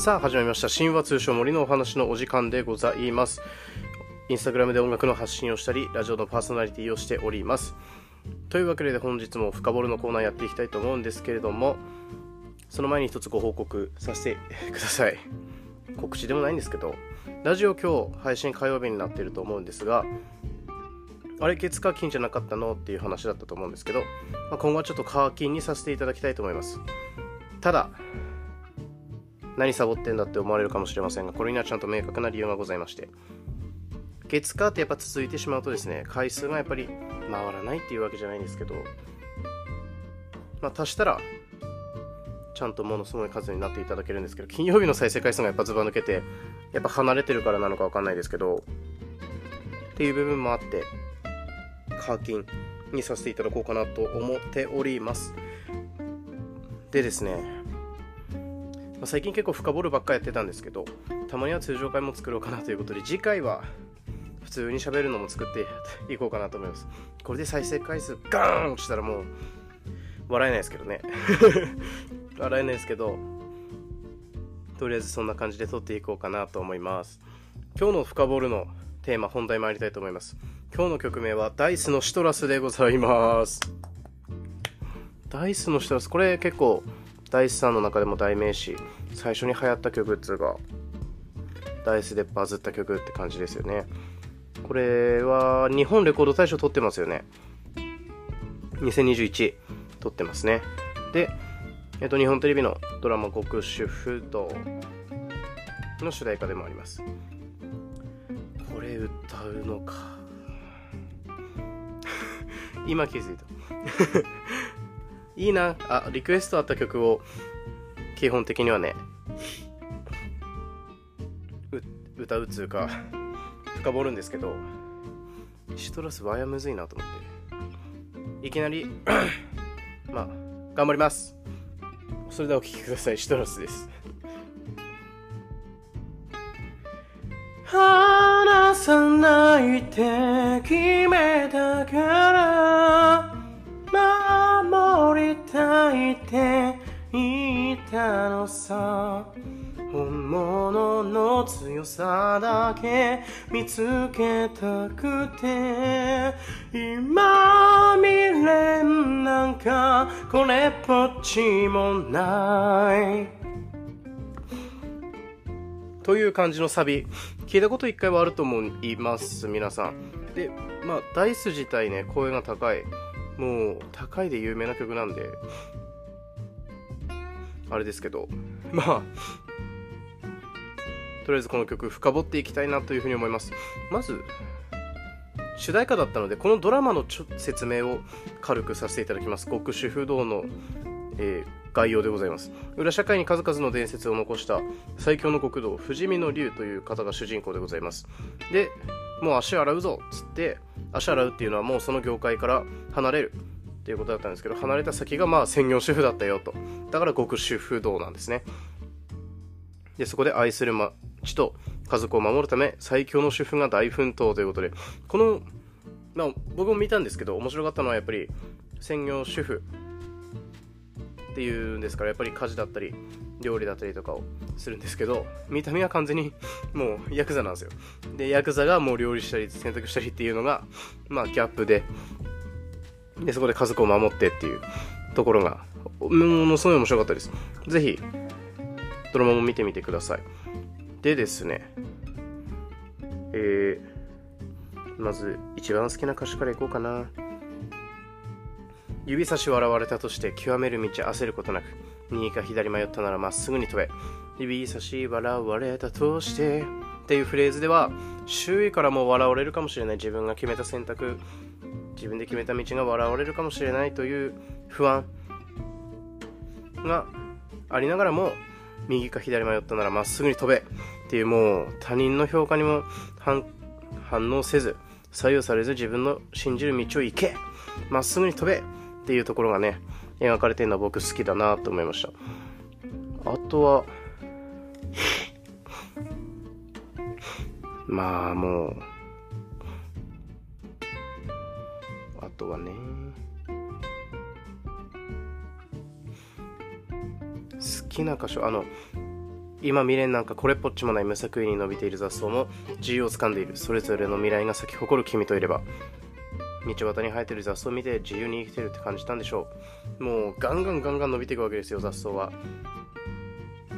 さあ始まりました。神話通称森のお話のお時間でございます。インスタグラムで音楽の発信をしたりラジオのパーソナリティをしております。というわけで本日も深掘るのコーナーやっていきたいと思うんですけれどもその前に一つご報告させてください。告知でもないんですけどラジオ今日配信火曜日になってると思うんですがあれ月火金じゃなかったの？っていう話だったと思うんですけど、まあ、今後はちょっと火金にさせていただきたいと思います。ただ何サボってんだって思われるかもしれませんがこれにはちゃんと明確な理由がございまして。月火ってやっぱ続いてしまうとですね回数がやっぱり回らないっていうわけじゃないんですけどまあ足したらちゃんとものすごい数になっていただけるんですけど金曜日の再生回数がやっぱずば抜けてやっぱ離れてるからなのかわかんないですけどっていう部分もあって課金にさせていただこうかなと思っております。でですね、まあ、最近結構深掘るばっかやってたんですけどたまには通常回も作ろうかなということで次回は普通に喋るのも作っていこうかなと思います。これで再生回数ガーン落ちたらもう笑えないですけどね。笑えないですけどとりあえずそんな感じで撮っていこうかなと思います。今日の深掘るのテーマ本題参りたいと思います。今日の曲名はダイスのシトラスでございます。ダイスのシトラスこれ結構ダイスさんの中でも代名詞最初に流行った曲っつうかダイスでバズった曲って感じですよね。これは日本レコード大賞取ってますよね。2021取ってますね。でえっと、日本テレビのドラマ「極主不動」の主題歌でもあります。これ歌うのか。今気づいた。いいな。あリクエストあった曲を基本的にはね歌うつうか深掘るんですけどシトラスワイヤむずいなと思って。いきなり まあ頑張ります。それではお聴きください。シトラスです。話さないって決めたからいて言ったのさ。本物の強さだけ見つけたくて。今未練なんかこれっぽっちもない。という感じのサビ。聞いたこと一回はあると思います皆さん。でまあダイス自体ね声が高い。もう高いで有名な曲なんで。あれですけど。まあ。とりあえずこの曲深掘っていきたいなというふうに思います。まず主題歌だったのでこのドラマの説明を軽くさせていただきます。極主不動の、えー、概要でございます。裏社会に数々の伝説を残した最強の極道不死身の竜という方が主人公でございます。でもう足洗うぞっつって足洗うっていうのはもうその業界から離れるっていうことだったんですけど離れた先がまあ専業主婦だったよと。だから極主不動なんですね。でそこで愛する町と家族を守るため最強の主婦が大奮闘ということでこの、まあ、僕も見たんですけど面白かったのはやっぱり専業主婦っていうんですからやっぱり家事だったり料理だったりとかをするんですけど見た目は完全にもうヤクザなんですよ。でヤクザがもう料理したり洗濯したりっていうのがまあギャップででそこで家族を守ってっていうところがものすごい面白かったですぜひドラマも見てみてください。でですね、えー、まず一番好きな歌詞からいこうかな。指差し笑われたとして極める道焦ることなく右か左迷ったならまっすぐに飛べ指差し笑われたとしてっていうフレーズでは周囲からも笑われるかもしれない自分が決めた選択自分で決めた道が笑われるかもしれないという不安がありながらも右か左迷ったならまっすぐに飛べっていうもう他人の評価にも反応せず左右されず自分の信じる道を行けまっすぐに飛べっていうところがね描かれてるのは僕好きだなと思いました。あとはまあもうとはね。好きな箇所あの今未練なんかこれっぽっちもない無作為に伸びている雑草も自由をつかんでいる。それぞれの未来が咲き誇る君といれば道端に生えてる雑草を見て自由に生きてるって感じたんでしょう。もうガンガンガンガン伸びていくわけですよ雑草は。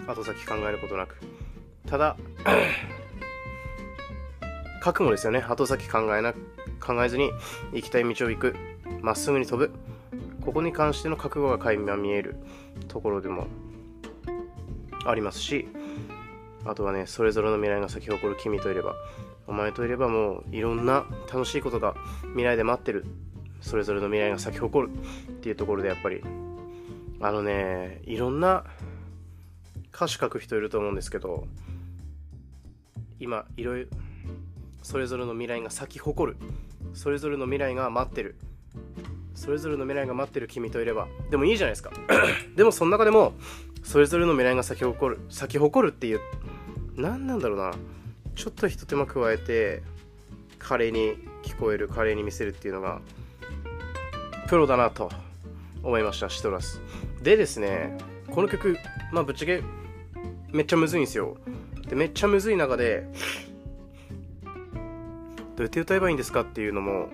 後先考えることなく。ただ 覚悟ですよね。後先考えなく考えずに行きたい道を行く。まっすぐに飛ぶ。ここに関しての覚悟が垣間見えるところでもありますしあとはねそれぞれの未来が咲き誇る君といればお前といればもういろんな楽しいことが未来で待ってる。それぞれの未来が咲き誇るっていうところでやっぱりあのねいろんな歌詞書く人いると思うんですけど今いろいろそれぞれの未来が咲き誇る。それぞれの未来が待ってる。それぞれの未来が待ってる君といれば。でもいいじゃないですか。でもその中でもそれぞれの未来が咲き誇る。咲き誇るっていう何なんだろうな。ちょっとひと手間加えて華麗に聞こえる華麗に見せるっていうのがプロだなと思いましたシトラス。でですねこの曲まあぶっちゃけめっちゃむずいんですよ。でめっちゃむずい中でどうやって歌えばいいんですかっていうのも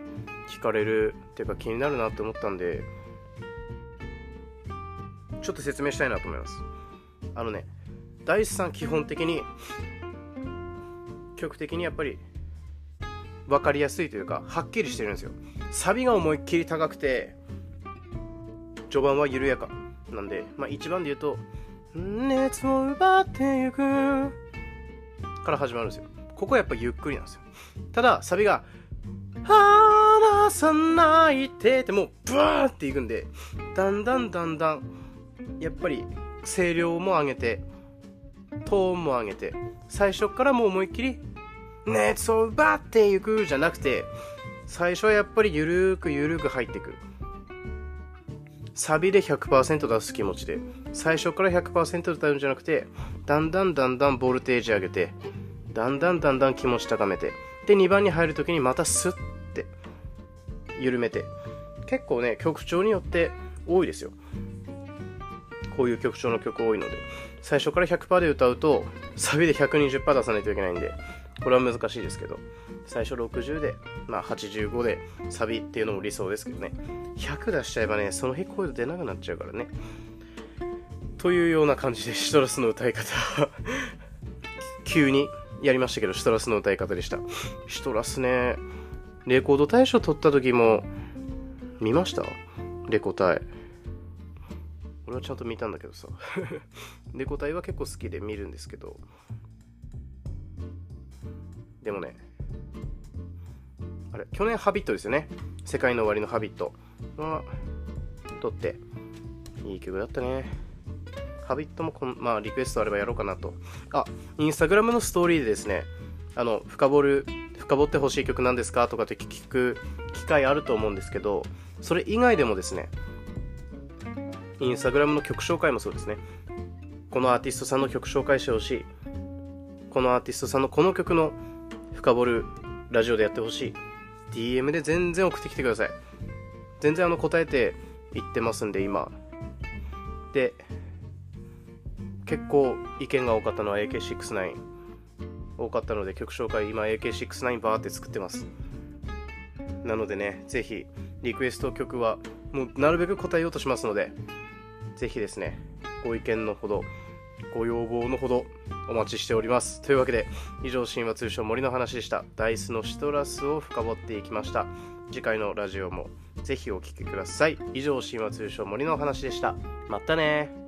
聞かれるっていうか気になるなって思ったんでちょっと説明したいなと思います。あのね大スさん基本的に曲的にやっぱり分かりやすいというかはっきりしてるんですよ。サビが思いっきり高くて序盤は緩やかなんで、まあ、1番で言うと「熱を奪ってゆく」から始まるんですよ。ここはやっぱゆっくりなんですよ。ただサビが「離さないて」ってもうブワーっていくんでだんだんだんだんやっぱり声量も上げてトーンも上げて最初からもう思いっきり熱を奪っていくじゃなくて最初はやっぱりゆるーくゆるーく入ってく。るサビで100%出す気持ちで最初から100%歌うんじゃなくてだんだんだんだんボルテージ上げてだんだんだんだん気持ち高めてで2番に入るときにまたスッて緩めて。結構ね曲調によって多いですよ。こういう曲調の曲多いので。最初から100%で歌うとサビで120%出さないといけないんでこれは難しいですけど。最初60で、まあ、85でサビっていうのも理想ですけどね。100出しちゃえばねその日声出なくなっちゃうからね。というような感じでシトラスの歌い方。急にやりましたけどシトラスの歌い方でした。シトラスねレコード大賞取った時も見ました？レコ大。俺はちゃんと見たんだけどさ。レコ大は結構好きで見るんですけど。でもねあれ去年ハビットですよね。世界の終わりのハビットは撮っていい曲だったね。ハビットもこん、まあ、リクエストあればやろうかなと。あインスタグラムのストーリーでですねあの深掘る深掘ってほしい曲なんですかとかって聞く機会あると思うんですけどそれ以外でもですねインスタグラムの曲紹介もそうですね。このアーティストさんの曲紹介してほしい。このアーティストさんのこの曲の深掘るラジオでやってほしい。DM で全然送ってきてください。全然あの答えて言ってますんで今。で結構意見が多かったのは AK69 多かったので曲紹介今 AK69 バーって作ってますなのでねぜひリクエスト曲はもうなるべく答えようとしますのでぜひですねご意見のほどご要望のほどお待ちしております。というわけで、以上、神話通称森の話でした。ダイスのシトラスを深掘っていきました。次回のラジオもぜひお聴きください。以上、神話通称森の話でした。またね